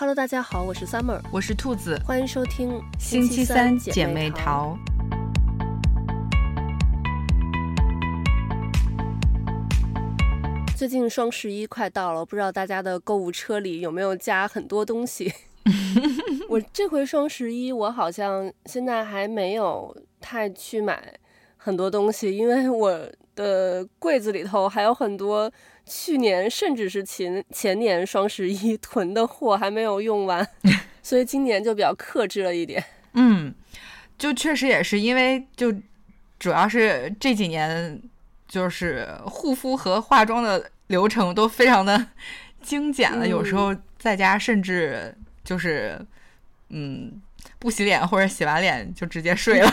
Hello，大家好，我是 Summer，我是兔子，欢迎收听星期三姐妹淘。最近双十一快到了，不知道大家的购物车里有没有加很多东西？我这回双十一，我好像现在还没有太去买很多东西，因为我的柜子里头还有很多。去年甚至是前前年双十一 囤的货还没有用完，所以今年就比较克制了一点。嗯，就确实也是因为就主要是这几年就是护肤和化妆的流程都非常的 精简了，嗯、有时候在家甚至就是嗯不洗脸或者洗完脸就直接睡了。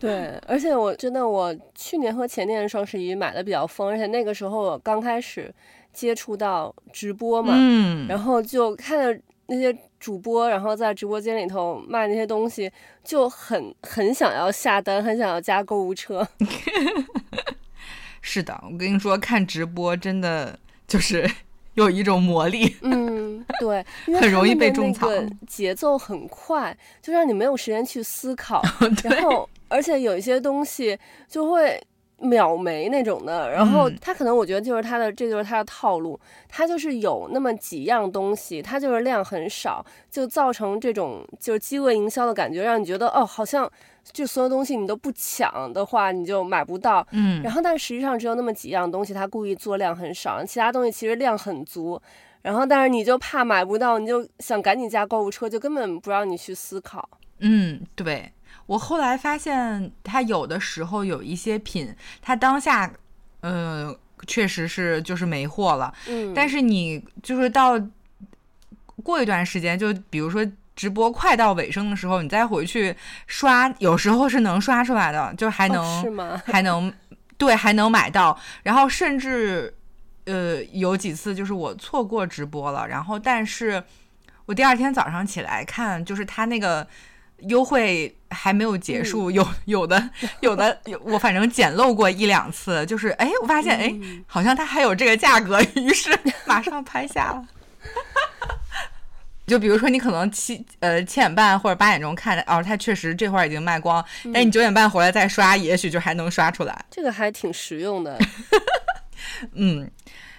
对，而且我真的，我去年和前年双十一买的比较疯，而且那个时候我刚开始接触到直播嘛，嗯，然后就看着那些主播，然后在直播间里头卖那些东西，就很很想要下单，很想要加购物车。是的，我跟你说，看直播真的就是有一种魔力。嗯，对，很容易被种草，节奏很快，就让你没有时间去思考，然后。而且有一些东西就会秒没那种的，然后他可能我觉得就是他的，这就是他的套路，他就是有那么几样东西，他就是量很少，就造成这种就是饥饿营销的感觉，让你觉得哦，好像就所有东西你都不抢的话，你就买不到。嗯，然后但实际上只有那么几样东西，他故意做量很少，其他东西其实量很足，然后但是你就怕买不到，你就想赶紧加购物车，就根本不让你去思考。嗯，对。我后来发现，他有的时候有一些品，他当下，嗯、呃，确实是就是没货了。嗯。但是你就是到过一段时间，就比如说直播快到尾声的时候，你再回去刷，有时候是能刷出来的，就还能、哦、是吗？还能对，还能买到。然后甚至呃有几次就是我错过直播了，然后但是我第二天早上起来看，就是他那个。优惠还没有结束，有有的有的有，我反正捡漏过一两次，就是哎，我发现哎，好像它还有这个价格，于是马上拍下了。就比如说你可能七呃七点半或者八点钟看的，哦，它确实这会儿已经卖光，但你九点半回来再刷，也许就还能刷出来。这个还挺实用的。嗯。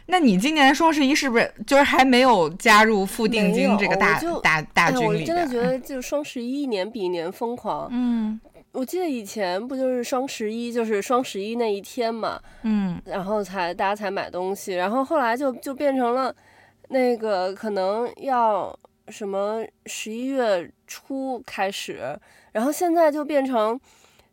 那你今年双十一是不是就是还没有加入付定金这个大大大军里？我真的觉得 就是双十一一年比一年疯狂。嗯，我记得以前不就是双十一就是双十一那一天嘛，嗯，然后才大家才买东西，然后后来就就变成了那个可能要什么十一月初开始，然后现在就变成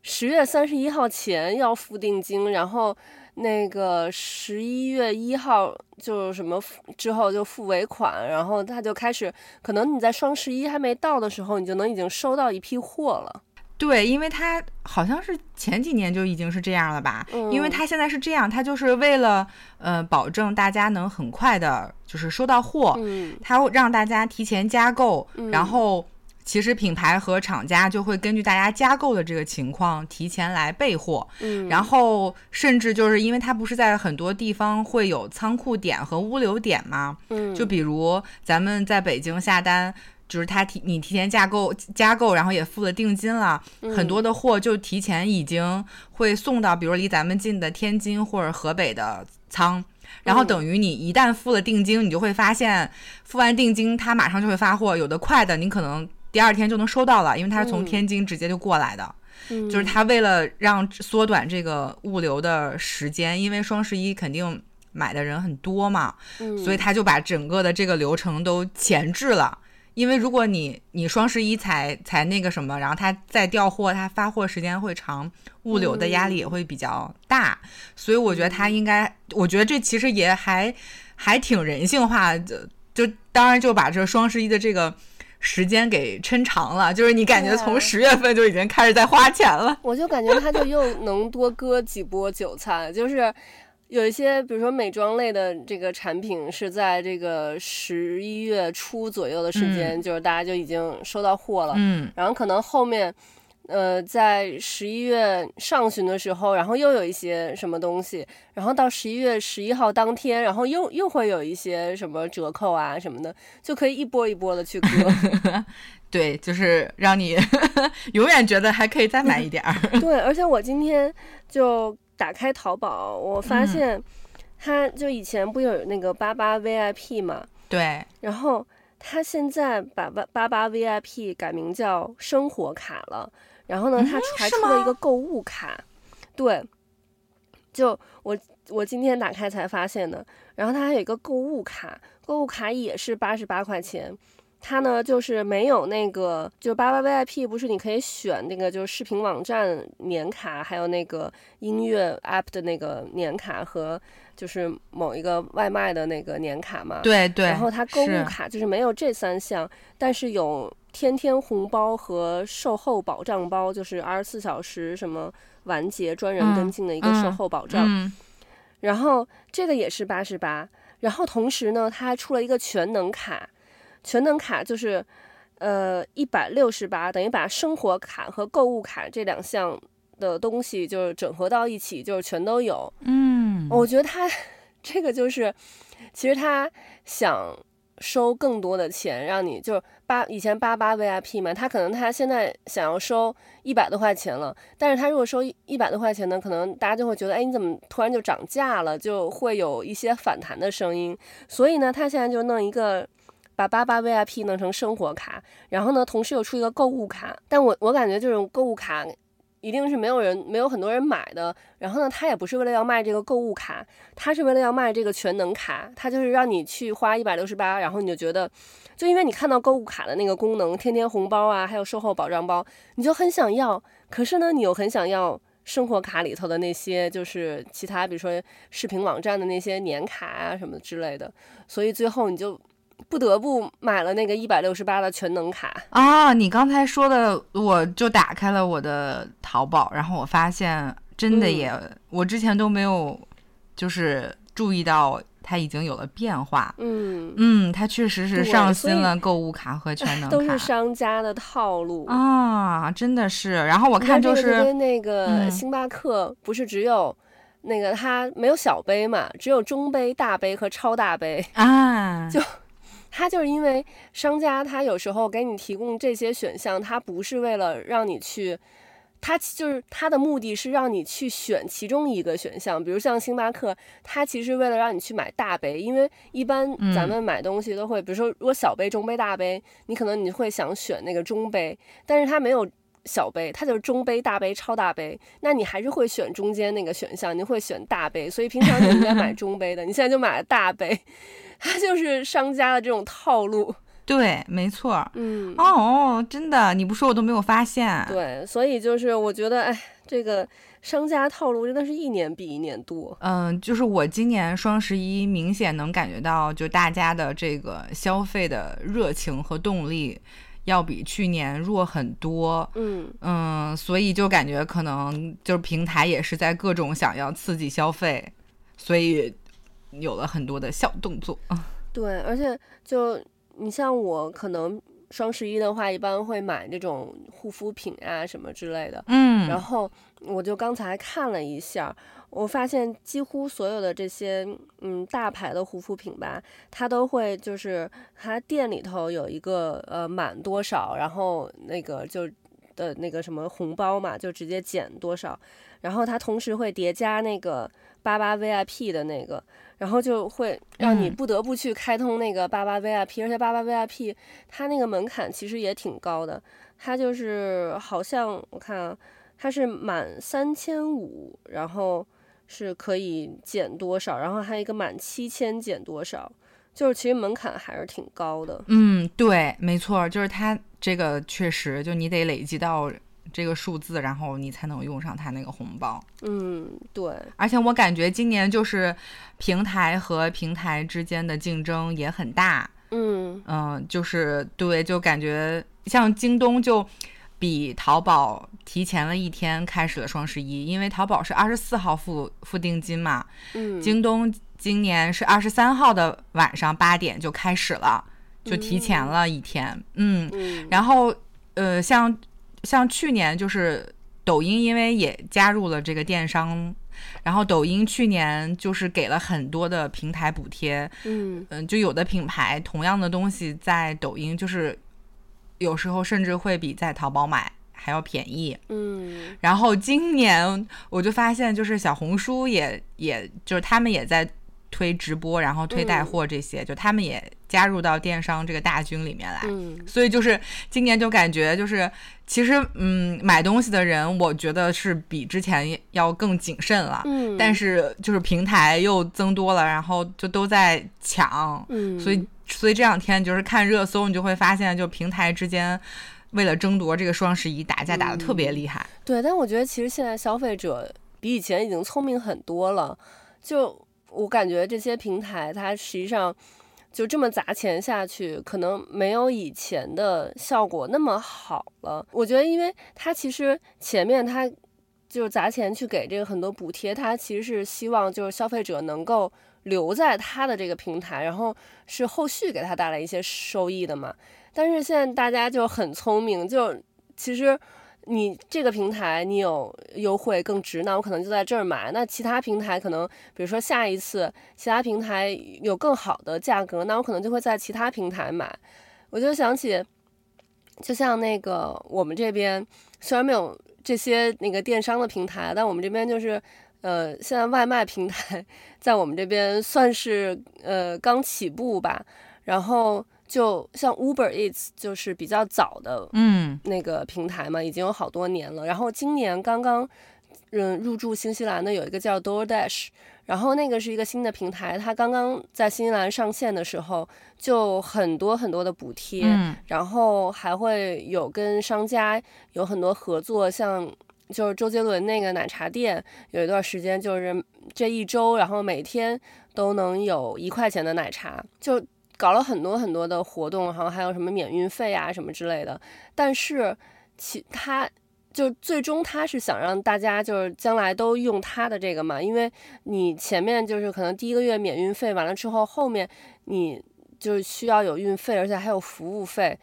十月三十一号前要付定金，然后。那个十一月一号就什么之后就付尾款，然后他就开始，可能你在双十一还没到的时候，你就能已经收到一批货了。对，因为他好像是前几年就已经是这样了吧？嗯，因为他现在是这样，他就是为了呃保证大家能很快的，就是收到货，嗯，他会让大家提前加购，嗯，然后。其实品牌和厂家就会根据大家加购的这个情况提前来备货，嗯，然后甚至就是因为它不是在很多地方会有仓库点和物流点吗？嗯，就比如咱们在北京下单，就是他提你提前加购加购，然后也付了定金了，嗯，很多的货就提前已经会送到，比如离咱们近的天津或者河北的仓，然后等于你一旦付了定金，你就会发现付完定金他马上就会发货，有的快的你可能。第二天就能收到了，因为他是从天津直接就过来的，嗯、就是他为了让缩短这个物流的时间，因为双十一肯定买的人很多嘛，嗯、所以他就把整个的这个流程都前置了。因为如果你你双十一才才那个什么，然后他再调货，他发货时间会长，物流的压力也会比较大，所以我觉得他应该，我觉得这其实也还还挺人性化的，就当然就把这双十一的这个。时间给抻长了，就是你感觉从十月份就已经开始在花钱了。我就感觉他就又能多割几波韭菜，就是有一些，比如说美妆类的这个产品是在这个十一月初左右的时间，嗯、就是大家就已经收到货了。嗯，然后可能后面呃，在十一月上旬的时候，然后又有一些什么东西，然后到十一月十一号当天，然后又又会有一些什么折扣啊什么的，就可以一波一波的去割。对，就是让你 永远觉得还可以再买一点儿。对，而且我今天就打开淘宝，我发现它就以前不有那个八八 VIP 嘛？对，然后它现在把八八八 VIP 改名叫生活卡了。然后呢，他还出了一个购物卡，嗯、对，就我我今天打开才发现的。然后它还有一个购物卡，购物卡也是八十八块钱。它呢就是没有那个，就八八 VIP 不是你可以选那个，就是视频网站年卡，还有那个音乐 app 的那个年卡和就是某一个外卖的那个年卡嘛？对对。然后它购物卡就是没有这三项，但是有。天天红包和售后保障包，就是二十四小时什么完结专人跟进的一个售后保障。嗯嗯、然后这个也是八十八，然后同时呢，它还出了一个全能卡，全能卡就是呃一百六十八，等于把生活卡和购物卡这两项的东西就是整合到一起，就是全都有。嗯，我觉得他这个就是，其实他想。收更多的钱，让你就是八以前八八 VIP 嘛，他可能他现在想要收一百多块钱了，但是他如果收一百多块钱呢，可能大家就会觉得，哎，你怎么突然就涨价了，就会有一些反弹的声音。所以呢，他现在就弄一个把八八 VIP 弄成生活卡，然后呢，同时又出一个购物卡。但我我感觉这种购物卡。一定是没有人，没有很多人买的。然后呢，他也不是为了要卖这个购物卡，他是为了要卖这个全能卡。他就是让你去花一百六十八，然后你就觉得，就因为你看到购物卡的那个功能，天天红包啊，还有售后保障包，你就很想要。可是呢，你又很想要生活卡里头的那些，就是其他，比如说视频网站的那些年卡啊什么之类的。所以最后你就。不得不买了那个一百六十八的全能卡啊！你刚才说的，我就打开了我的淘宝，然后我发现真的也，嗯、我之前都没有就是注意到它已经有了变化。嗯嗯，它确实是上新了购物卡和全 能卡，都是商家的套路啊！真的是。然后我看就是跟那个星巴克不是只有那个它没有小杯嘛，只有中杯、大杯和超大杯啊，就。他就是因为商家，他有时候给你提供这些选项，他不是为了让你去，他就是他的目的是让你去选其中一个选项。比如像星巴克，他其实为了让你去买大杯，因为一般咱们买东西都会，比如说如果小杯、中杯、大杯，你可能你会想选那个中杯，但是他没有小杯，它就是中杯、大杯、超大杯，那你还是会选中间那个选项，你会选大杯，所以平常你应该买 中杯的，你现在就买了大杯。它就是商家的这种套路，对，没错，嗯，哦，真的，你不说我都没有发现，对，所以就是我觉得，哎，这个商家套路真的是一年比一年多，嗯，就是我今年双十一明显能感觉到，就大家的这个消费的热情和动力要比去年弱很多，嗯嗯，所以就感觉可能就是平台也是在各种想要刺激消费，所以。有了很多的小动作，对，而且就你像我，可能双十一的话，一般会买那种护肤品啊什么之类的，嗯，然后我就刚才看了一下，我发现几乎所有的这些嗯大牌的护肤品吧，它都会就是它店里头有一个呃满多少，然后那个就的那个什么红包嘛，就直接减多少，然后它同时会叠加那个八八 VIP 的那个。然后就会让你不得不去开通那个八八 VIP，嗯，而且八八 VIP 它那个门槛其实也挺高的，它就是好像我看啊，它是满三千五，然后是可以减多少，然后还有一个满七千减多少，就是其实门槛还是挺高的。嗯，对，没错，就是它这个确实就你得累积到。这个数字，然后你才能用上它那个红包。嗯，对。而且我感觉今年就是平台和平台之间的竞争也很大。嗯嗯，就是对，就感觉像京东就比淘宝提前了一天开始了双十一，因为淘宝是二十四号付付定金嘛。嗯。京东今年是二十三号的晚上八点就开始了，就提前了一天。嗯。嗯。然后呃，像。像去年就是抖音，因为也加入了这个电商，然后抖音去年就是给了很多的平台补贴，嗯嗯，就有的品牌同样的东西在抖音就是有时候甚至会比在淘宝买还要便宜，嗯，然后今年我就发现就是小红书也也就是他们也在。推直播，然后推带货这些，嗯、就他们也加入到电商这个大军里面来。嗯，所以就是今年就感觉就是，其实嗯，买东西的人我觉得是比之前要更谨慎了。嗯，但是就是平台又增多了，然后就都在抢。嗯，所以所以这两天就是看热搜，你就会发现，就平台之间为了争夺这个双十一打架打得特别厉害。嗯。对，但我觉得其实现在消费者比以前已经聪明很多了，就。我感觉这些平台，它实际上就这么砸钱下去，可能没有以前的效果那么好了。我觉得，因为它其实前面它就是砸钱去给这个很多补贴，它其实是希望就是消费者能够留在它的这个平台，然后是后续给它带来一些收益的嘛。但是现在大家就很聪明，就其实。你这个平台你有优惠更值，那我可能就在这儿买。那其他平台可能，比如说下一次其他平台有更好的价格，那我可能就会在其他平台买。我就想起，就像那个我们这边虽然没有这些那个电商的平台，但我们这边就是，呃，现在外卖平台 在我们这边算是呃刚起步吧，然后。就像 Uber Eats 就是比较早的，嗯，那个平台嘛，嗯、已经有好多年了。然后今年刚刚，嗯，入驻新西兰的有一个叫 DoorDash，然后那个是一个新的平台，它刚刚在新西兰上线的时候，就很多很多的补贴，嗯、然后还会有跟商家有很多合作，像就是周杰伦那个奶茶店，有一段时间就是这一周，然后每天都能有一块钱的奶茶，就。搞了很多很多的活动，然后还有什么免运费啊什么之类的。但是其他就最终他是想让大家就是将来都用他的这个嘛，因为你前面就是可能第一个月免运费完了之后，后面你就需要有运费，而且还有服务费。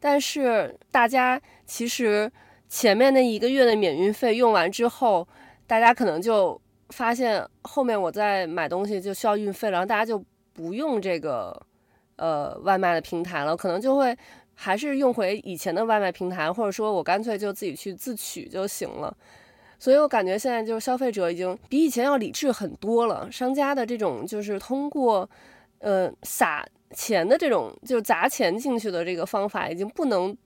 但是大家其实前面那一个月的免运费用完之后，大家可能就发现后面我在买东西就需要运费了，然后大家就不用这个。呃，外卖的平台了，可能就会还是用回以前的外卖平台，或者说我干脆就自己去自取就行了。所以我感觉现在就是消费者已经比以前要理智很多了。商家的这种就是通过呃撒钱的这种就是砸钱进去的这个方法，已经不能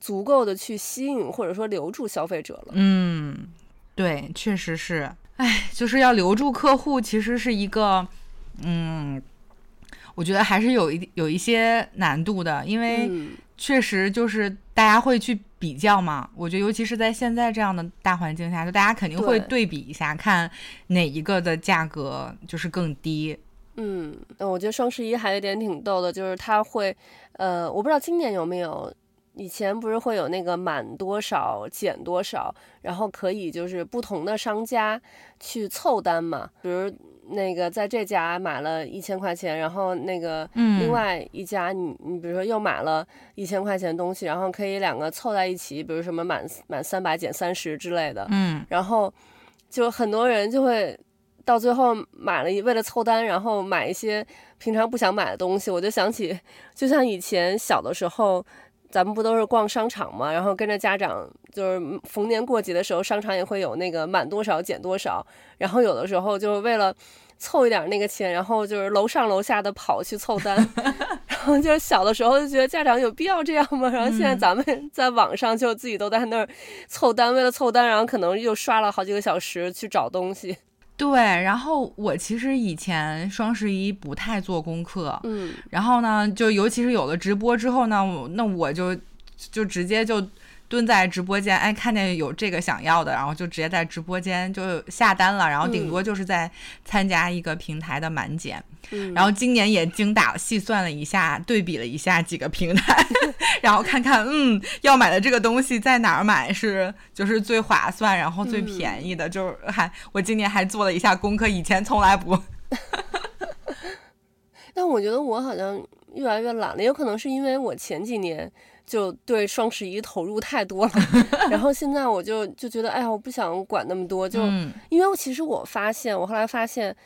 足够的去吸引或者说留住消费者了。嗯，对，确实是。哎，就是要留住客户，其实是一个嗯。我觉得还是有一有一些难度的，因为确实就是大家会去比较嘛。我觉得尤其是在现在这样的大环境下，就大家肯定会对比一下，看哪一个的价格就是更低。嗯，我觉得双十一还有一点挺逗的，就是它会，呃，我不知道今年有没有，以前不是会有那个满多少减多少，然后可以就是不同的商家去凑单嘛，比如。那个在这家买了一千块钱，然后那个另外一家你，你你比如说又买了一千块钱东西，然后可以两个凑在一起，比如什么满满三百减三十之类的，嗯，然后就很多人就会到最后买了一，为了凑单，然后买一些平常不想买的东西。我就想起，就像以前小的时候。咱们不都是逛商场嘛？然后跟着家长，就是逢年过节的时候，商场也会有那个满多少减多少。然后有的时候就是为了凑一点那个钱，然后就是楼上楼下的跑去凑单。然后就是小的时候就觉得家长有必要这样吗？然后现在咱们在网上就自己都在那儿凑单，为了凑单，然后可能又刷了好几个小时去找东西。对，然后我其实以前双十一不太做功课，嗯，然后呢，就尤其是有了直播之后呢，那我就就直接就。蹲在直播间，哎，看见有这个想要的，然后就直接在直播间就下单了，然后顶多就是在参加一个平台的满减。嗯，然后今年也精打细算了一下，对比了一下几个平台，然后看看，嗯，要买的这个东西在哪儿买是就是最划算，然后最便宜的，嗯、就是还我今年还做了一下功课，以前从来不。但我觉得我好像越来越懒了，有可能是因为我前几年。就对双十一投入太多了，然后现在我就就觉得，哎呀，我不想管那么多，就、嗯、因为其实我发现，我后来发现，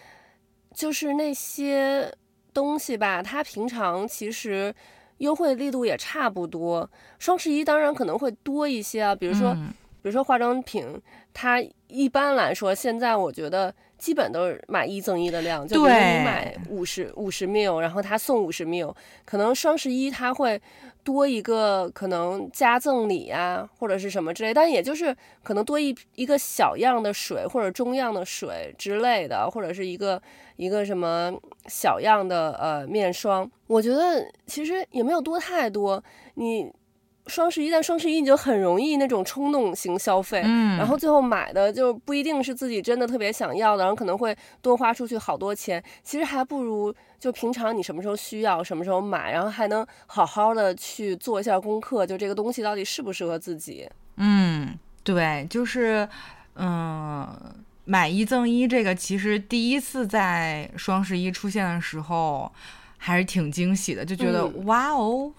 就是那些东西吧，它平常其实优惠力度也差不多，双十一当然可能会多一些啊，比如说，嗯、比如说化妆品，它一般来说现在我觉得。基本都是买一赠一的量，就比如你买五十五十 ml，然后他送五十 ml，可能双十一他会多一个可能加赠礼啊，或者是什么之类，但也就是可能多一一个小样的水或者中样的水之类的，或者是一个一个什么小样的呃面霜，我觉得其实也没有多太多，你。双十一，但双十一你就很容易那种冲动型消费，嗯，然后最后买的就不一定是自己真的特别想要的，然后可能会多花出去好多钱。其实还不如就平常你什么时候需要什么时候买，然后还能好好的去做一下功课，就这个东西到底适不适合自己。嗯，对，就是嗯，买一赠一这个其实第一次在双十一出现的时候。还是挺惊喜的，就觉得、嗯、哇哦，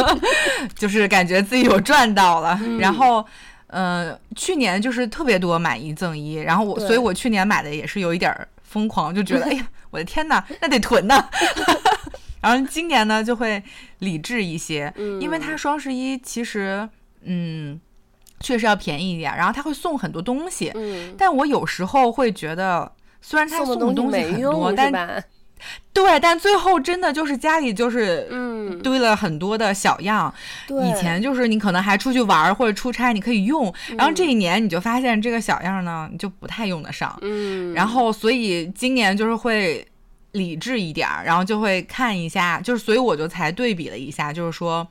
就是感觉自己有赚到了。嗯、然后，呃，去年就是特别多买一赠一，然后我，所以我去年买的也是有一点疯狂，就觉得 哎呀，我的天哪，那得囤呐。然后今年呢就会理智一些，嗯、因为它双十一其实嗯确实要便宜一点，然后它会送很多东西。嗯、但我有时候会觉得，虽然它送的东西很多，但对，但最后真的就是家里就是嗯堆了很多的小样。嗯、以前就是你可能还出去玩或者出差，你可以用。嗯、然后这一年你就发现这个小样呢，你就不太用得上。嗯。然后所以今年就是会理智一点，然后就会看一下，就是所以我就才对比了一下，就是说，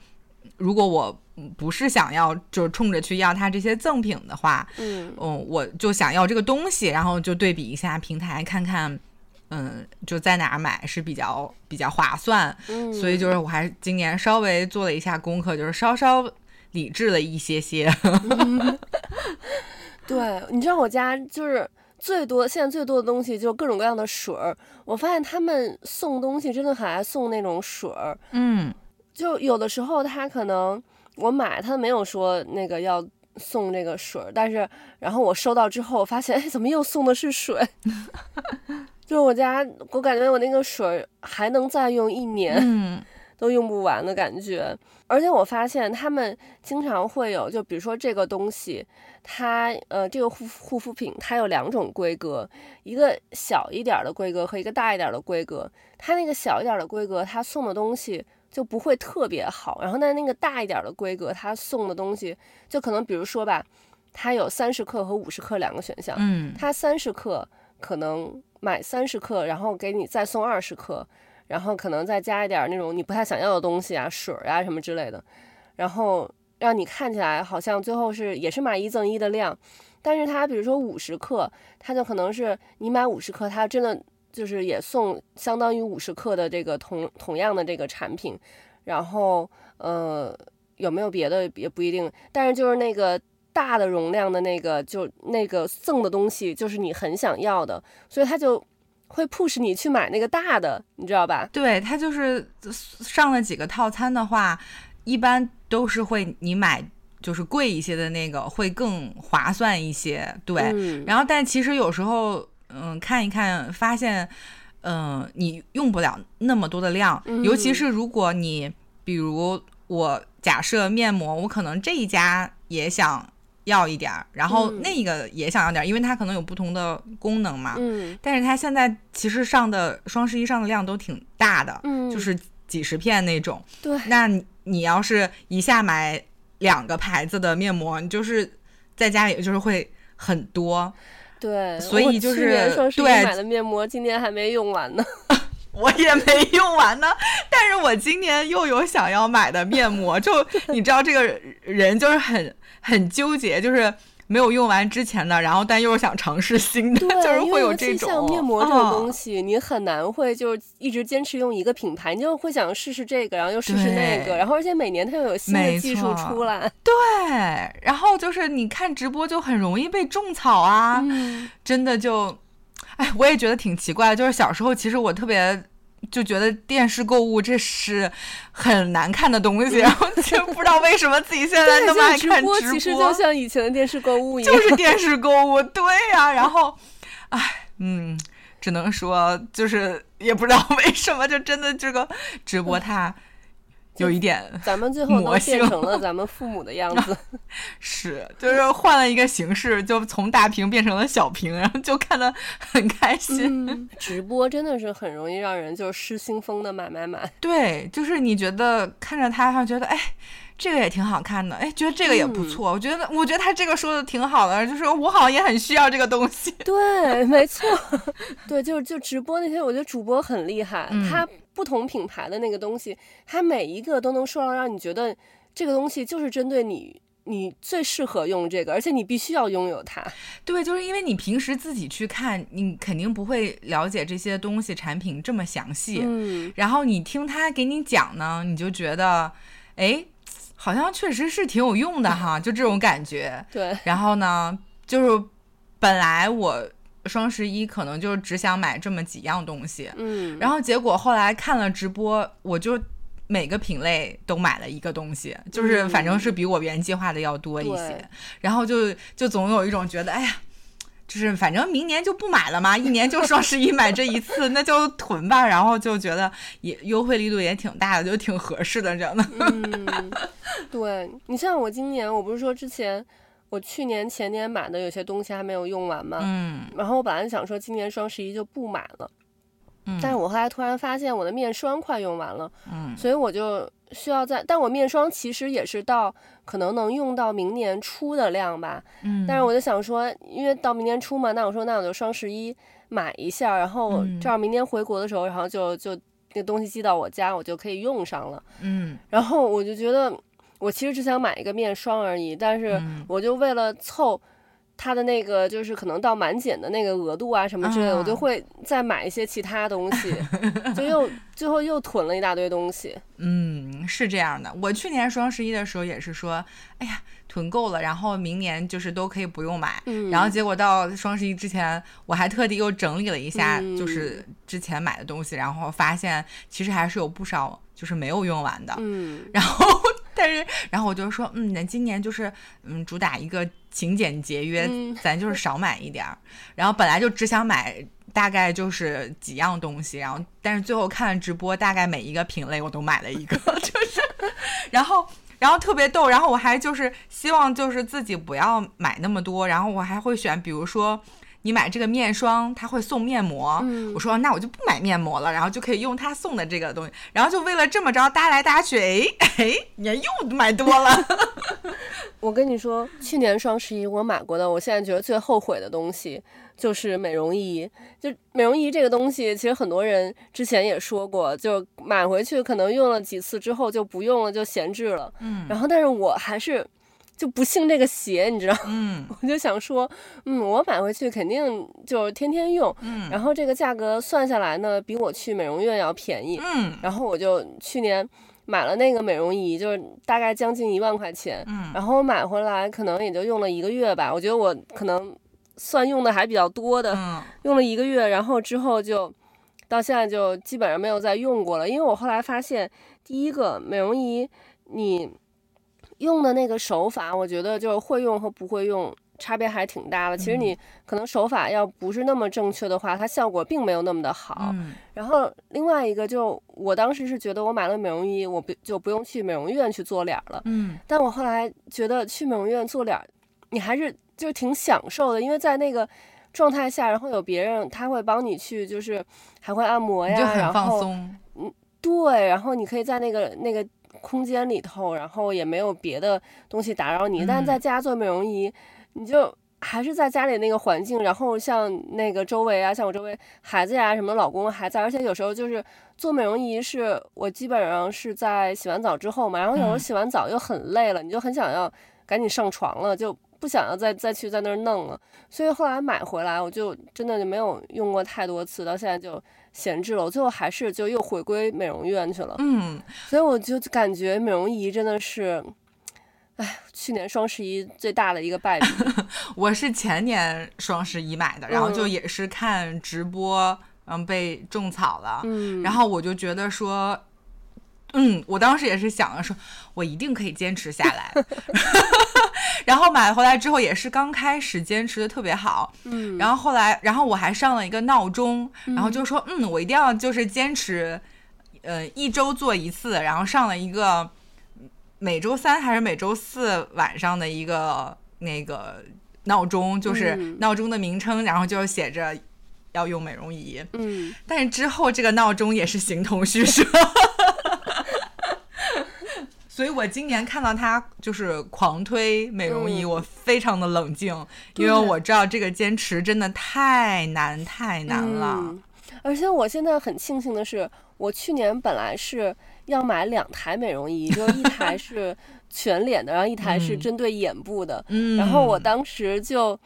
如果我不是想要就冲着去要它这些赠品的话，嗯嗯，我就想要这个东西，然后就对比一下平台，看看。嗯，就在哪儿买是比较比较划算，嗯，所以就是我还是今年稍微做了一下功课，就是稍稍理智了一些些。嗯、对，你知道我家就是最多现在最多的东西就是各种各样的水儿，我发现他们送东西真的很爱送那种水儿，嗯，就有的时候他可能我买他没有说那个要送这个水儿，但是然后我收到之后发现，哎，怎么又送的是水？就是我家，我感觉我那个水还能再用一年，嗯，都用不完的感觉。而且我发现他们经常会有，就比如说这个东西，它呃这个护护肤品它有两种规格，一个小一点的规格和一个大一点的规格。它那个小一点的规格，它送的东西就不会特别好。然后那那个大一点的规格，它送的东西就可能比如说吧，它有三十克和五十克两个选项，嗯，它三十克可能。买三十克，然后给你再送二十克，然后可能再加一点那种你不太想要的东西啊，水啊什么之类的，然后让你看起来好像最后是也是买一赠一的量，但是它比如说五十克，它就可能是你买五十克，它真的就是也送相当于五十克的这个同同样的这个产品，然后呃有没有别的也不一定，但是就是那个。大的容量的那个，就那个赠的东西，就是你很想要的，所以他就会 push 你去买那个大的，你知道吧？对，他就是上了几个套餐的话，一般都是会你买就是贵一些的那个会更划算一些。对，嗯、然后但其实有时候，嗯，看一看发现，嗯，你用不了那么多的量，嗯、尤其是如果你比如我假设面膜，我可能这一家也想。要一点儿，然后那个也想要点儿，嗯、因为它可能有不同的功能嘛。嗯。但是它现在其实上的双十一上的量都挺大的，嗯，就是几十片那种。对。那你要是一下买两个牌子的面膜，你就是在家里就是会很多。对。所以就是对买的面膜，今年还没用完呢。我也没用完呢，但是我今年又有想要买的面膜，就你知道这个人就是很。很纠结，就是没有用完之前的，然后但又是想尝试新的，就是会有这种。像面膜这种东西，哦、你很难会就一直坚持用一个品牌，你就会想试试这个，然后又试试那个，然后而且每年它又有新的技术出来。对，然后就是你看直播就很容易被种草啊，嗯、真的就，哎，我也觉得挺奇怪的，就是小时候其实我特别就觉得电视购物这是很难看的东西，然后就不知道为什么自己现在那么爱看直播。直播其实就像以前的电视购物一样，就是电视购物，对呀、啊。然后，哎，嗯，只能说就是也不知道 为什么，就真的这个直播它。有一点，咱们最后都变成了咱们父母的样子，是，就是换了一个形式，就从大屏变成了小屏，然后就看得很开心。嗯、直播真的是很容易让人就失心疯的买买买。对，就是你觉得看着他，他觉得哎，这个也挺好看的，哎，觉得这个也不错。嗯、我觉得，我觉得他这个说的挺好的，就是我好像也很需要这个东西。对，没错，对，就就直播那些，我觉得主播很厉害，嗯、他。不同品牌的那个东西，他每一个都能说到让你觉得这个东西就是针对你，你最适合用这个，而且你必须要拥有它。对，就是因为你平时自己去看，你肯定不会了解这些东西产品这么详细。嗯，然后你听他给你讲呢，你就觉得，哎，好像确实是挺有用的哈，就这种感觉。对。然后呢，就是本来我。双十一可能就只想买这么几样东西，嗯，然后结果后来看了直播，我就每个品类都买了一个东西，就是反正是比我原计划的要多一些，嗯、然后就就总有一种觉得，哎呀，就是反正明年就不买了嘛，一年就双十一买这一次，那就囤吧，然后就觉得也优惠力度也挺大的，就挺合适的，真的。嗯，对，你像我今年，我不是说之前。我去年前年买的有些东西还没有用完嘛，嗯，然后我本来想说今年双十一就不买了，嗯，但是我后来突然发现我的面霜快用完了，嗯，所以我就需要在，但我面霜其实也是到可能能用到明年初的量吧，嗯，但是我就想说，因为到明年初嘛，那我说那我就双十一买一下，然后这样明年回国的时候，然后就就那东西寄到我家，我就可以用上了，嗯，然后我就觉得。我其实只想买一个面霜而已，但是我就为了凑它的那个，就是可能到满减的那个额度啊什么之类的，我就会再买一些其他东西，就又 最后又囤了一大堆东西。嗯，是这样的。我去年双十一的时候也是说，哎呀，囤够了，然后明年就是都可以不用买。嗯，然后结果到双十一之前，我还特地又整理了一下，就是之前买的东西，然后发现其实还是有不少就是没有用完的。嗯，然后。但是，然后我就说，嗯，那今年就是，嗯，主打一个勤俭节约，嗯、咱就是少买一点儿。然后本来就只想买大概就是几样东西，然后但是最后看了直播，大概每一个品类我都买了一个，就是，然后然后特别逗，然后我还就是希望就是自己不要买那么多，然后我还会选，比如说。你买这个面霜，他会送面膜。嗯、我说那我就不买面膜了，然后就可以用他送的这个东西。然后就为了这么着搭来搭去，哎哎，你看又买多了。我跟你说，去年双十一我买过的，我现在觉得最后悔的东西就是美容仪。就美容仪这个东西，其实很多人之前也说过，就买回去可能用了几次之后就不用了，就闲置了。嗯，然后但是我还是。就不信这个邪，你知道？嗯，我就想说，嗯，我买回去肯定就是天天用，嗯，然后这个价格算下来呢，比我去美容院要便宜，嗯，然后我就去年买了那个美容仪，就是大概将近一万块钱，嗯，然后我买回来可能也就用了一个月吧，我觉得我可能算用的还比较多的，嗯，用了一个月，然后之后就到现在就基本上没有再用过了，因为我后来发现，第一个美容仪你。用的那个手法，我觉得就是会用和不会用差别还挺大的。其实你可能手法要不是那么正确的话，它效果并没有那么的好。嗯。然后另外一个就，我当时是觉得我买了美容仪，我不就不用去美容院去做脸了。嗯。但我后来觉得去美容院做脸，你还是就是挺享受的，因为在那个状态下，然后有别人他会帮你去，就是还会按摩呀，就很放松。嗯，对，然后你可以在那个那个。空间里头，然后也没有别的东西打扰你。嗯、但在家做美容仪，你就还是在家里那个环境，然后像那个周围啊，像我周围孩子呀、啊、什么，老公还在，而且有时候就是做美容仪，是我基本上是在洗完澡之后嘛，然后有时候洗完澡又很累了，嗯、你就很想要赶紧上床了，就不想要再再去在那儿弄了。所以后来买回来，我就真的就没有用过太多次，到现在就。闲置了，我最后还是就又回归美容院去了。嗯，所以我就感觉美容仪真的是，哎，去年双十一最大的一个败笔。我是前年双十一买的，然后就也是看直播嗯被种草了，嗯，然后我就觉得说，嗯，我当时也是想着说，我一定可以坚持下来。然后买回来之后也是刚开始坚持的特别好，嗯，然后后来，然后我还上了一个闹钟，然后就说，嗯，我一定要就是坚持，呃，一周做一次，然后上了一个每周三还是每周四晚上的一个那个闹钟，就是闹钟的名称，然后就写着要用美容仪，嗯，但是之后这个闹钟也是形同虚设。所以我今年看到他就是狂推美容仪，嗯、我非常的冷静，因为我知道这个坚持真的太难太难了。嗯、而且我现在很庆幸的是，我去年本来是要买两台美容仪，就一台 是全脸的，然后一台是针对眼部的。嗯、然后我当时就，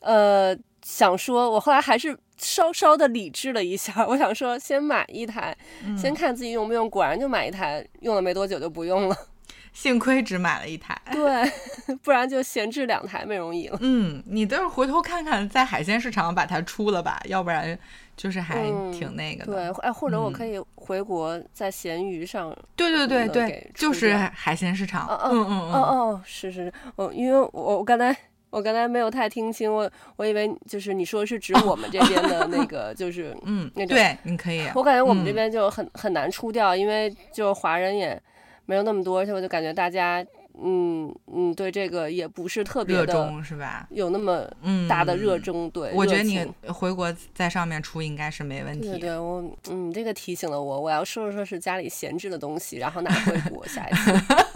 呃，想说，我后来还是稍稍的理智了一下，我想说先买一台，嗯、先看自己用不用。果然就买一台，用了没多久就不用了。幸亏只买了一台，对，不然就闲置两台美容仪了。嗯，你倒是回头看看，在海鲜市场把它出了吧，要不然就是还挺那个的。嗯、对，哎，或者我可以回国在闲鱼上、嗯。对对对对，就是海鲜市场。嗯嗯嗯嗯，是是是，哦，因为我我刚才我刚才没有太听清，我我以为就是你说是指我们这边的那个，就是嗯，那对，你可以。我感觉我们这边就很很难出掉，因为就华人也。没有那么多，而且我就感觉大家，嗯嗯，对这个也不是特别的热衷，是吧？有那么大的热衷，嗯、对。我觉得你回国在上面出应该是没问题。对对，我嗯，这个提醒了我，我要收拾收拾家里闲置的东西，然后拿回国。下一次，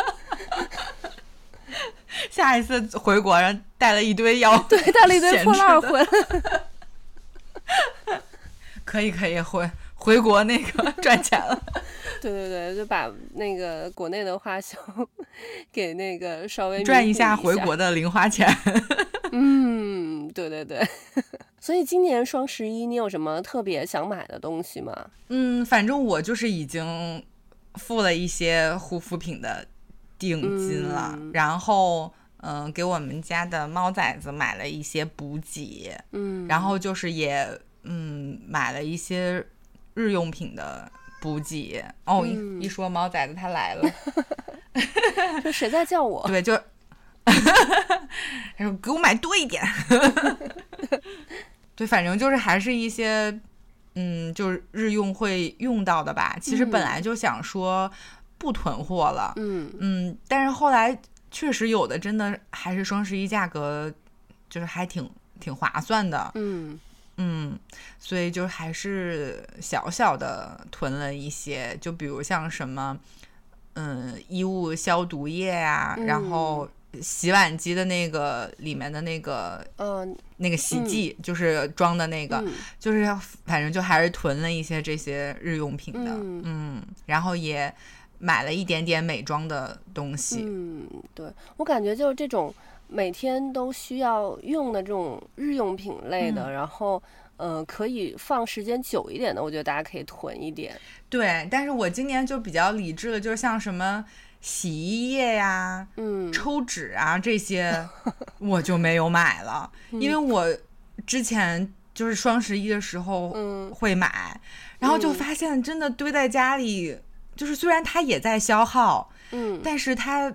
下一次回国，然后带了一堆药 对，带了一堆破烂回来。可以可以回回国那个赚钱了。对对对，就把那个国内的花销给那个稍微赚一下回国的零花钱。嗯，对对对。所以今年双十一你有什么特别想买的东西吗？嗯，反正我就是已经付了一些护肤品的定金了，嗯、然后嗯、呃，给我们家的猫崽子买了一些补给，嗯，然后就是也嗯买了一些日用品的。补给。哦，嗯、一说猫崽子他来了，说谁在叫我？对，就他 说给我买多一点，对，反正就是还是一些嗯，就是日用会用到的吧。其实本来就想说不囤货了，嗯。嗯，但是后来确实有的真的还是双十一价格就是还挺挺划算的，嗯。嗯，所以就还是小小的囤了一些，就比如像什么，嗯，衣物消毒液啊，嗯、然后洗碗机的那个里面的那个，呃，那个洗剂、嗯、就是装的那个，嗯、就是反正就还是囤了一些这些日用品的，嗯，嗯，然后也买了一点点美妆的东西。嗯，对，我感觉就是这种。每天都需要用的这种日用品类的，嗯、然后，呃，可以放时间久一点的，我觉得大家可以囤一点。对，但是我今年就比较理智的，就是像什么洗衣液呀、嗯，抽纸啊这些，我就没有买了，嗯、因为我之前就是双十一的时候会买，嗯、然后就发现真的堆在家里，嗯、就是虽然它也在消耗，嗯，但是它。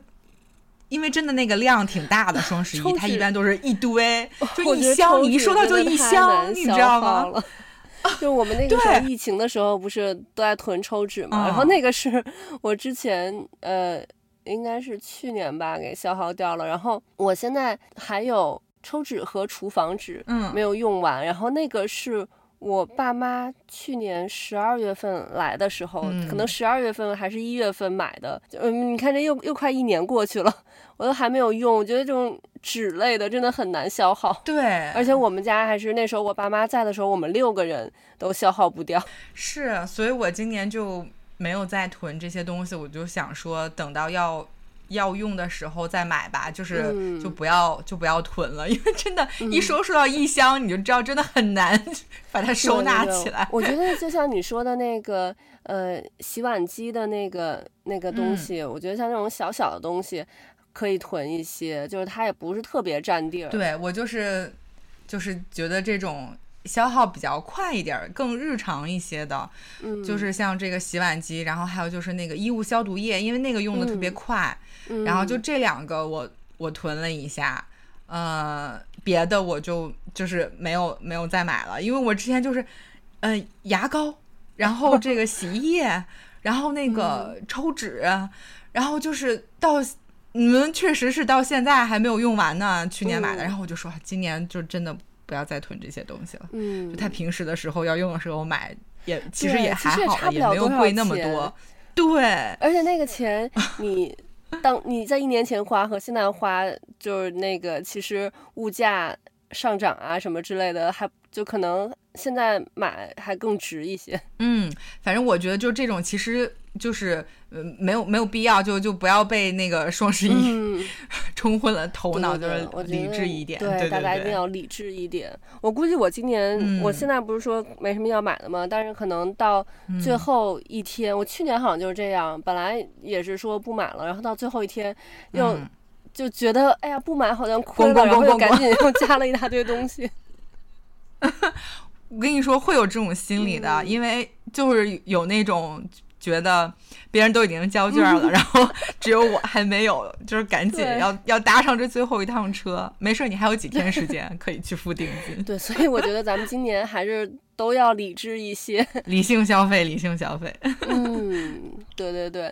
因为真的那个量挺大的，双十一它一般都是一堆，就一箱，你一收到就一箱，你知道吗？就我们那个时候疫情的时候，不是都在囤抽纸嘛？然后那个是我之前呃，应该是去年吧，给消耗掉了。然后我现在还有抽纸和厨房纸，嗯，没有用完。然后那个是。我爸妈去年十二月份来的时候，嗯、可能十二月份还是一月份买的。嗯，你看这又又快一年过去了，我都还没有用。我觉得这种纸类的真的很难消耗。对，而且我们家还是那时候我爸妈在的时候，我们六个人都消耗不掉。是，所以我今年就没有再囤这些东西。我就想说，等到要。要用的时候再买吧，就是就不要、嗯、就不要囤了，因为真的，一收收到一箱，嗯、你就知道真的很难 把它收纳起来。我觉得就像你说的那个，呃，洗碗机的那个那个东西，嗯、我觉得像那种小小的东西可以囤一些，就是它也不是特别占地儿。对，我就是就是觉得这种消耗比较快一点，更日常一些的，嗯，就是像这个洗碗机，然后还有就是那个衣物消毒液，因为那个用的特别快，嗯、然后就这两个我我囤了一下，呃，别的我就就是没有没有再买了，因为我之前就是，呃，牙膏，然后这个洗衣液，然后那个抽纸，嗯、然后就是到。你们确实是到现在还没有用完呢，去年买的，嗯、然后我就说今年就真的不要再囤这些东西了。嗯，就他平时的时候要用的时候买，也其实也还好，也，也没有贵那么多。对，而且那个钱你当你在一年前花和现在花，就是那个其实物价上涨啊什么之类的，还就可能现在买还更值一些。嗯，反正我觉得就这种其实。就是，呃，没有没有必要，就就不要被那个双十一 冲昏了头脑，就是理智一点。对，大家一定要理智一点。我估计我今年，嗯、我现在不是说没什么要买的吗？但是可能到最后一天，嗯、我去年好像就是这样，本来也是说不买了，然后到最后一天又就觉得，嗯、哎呀，不买好像亏了，然后又赶紧又加了一大堆东西。我跟你说，会有这种心理的，嗯、因为就是有那种。觉得别人都已经交卷了，嗯、然后只有我还没有，就是赶紧要要搭上这最后一趟车。没事，你还有几天时间可以去付定金。对，所以我觉得咱们今年还是都要理智一些，理性消费，理性消费。嗯，对对对